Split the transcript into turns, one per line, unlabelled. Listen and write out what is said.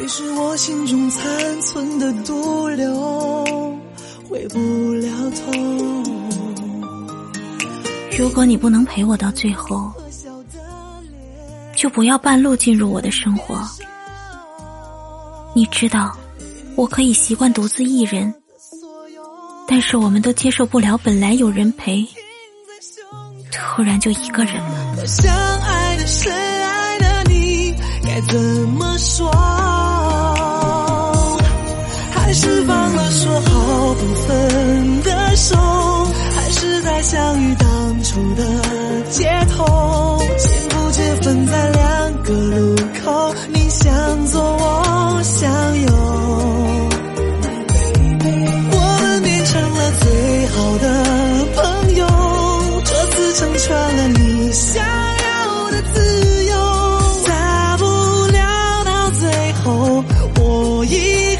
你是我心中残存的毒瘤，回不了头。
如果你不能陪我到最后，就不要半路进入我的生活。你知道，我可以习惯独自一人，但是我们都接受不了本来有人陪，突然就一个人了。
相爱的深爱的你，该怎么说？相遇当初的街头，肩不觉分在两个路口，你向左，我向右，我们变成了最好的朋友，这次成全了你想要的自由，大不了到最后我一。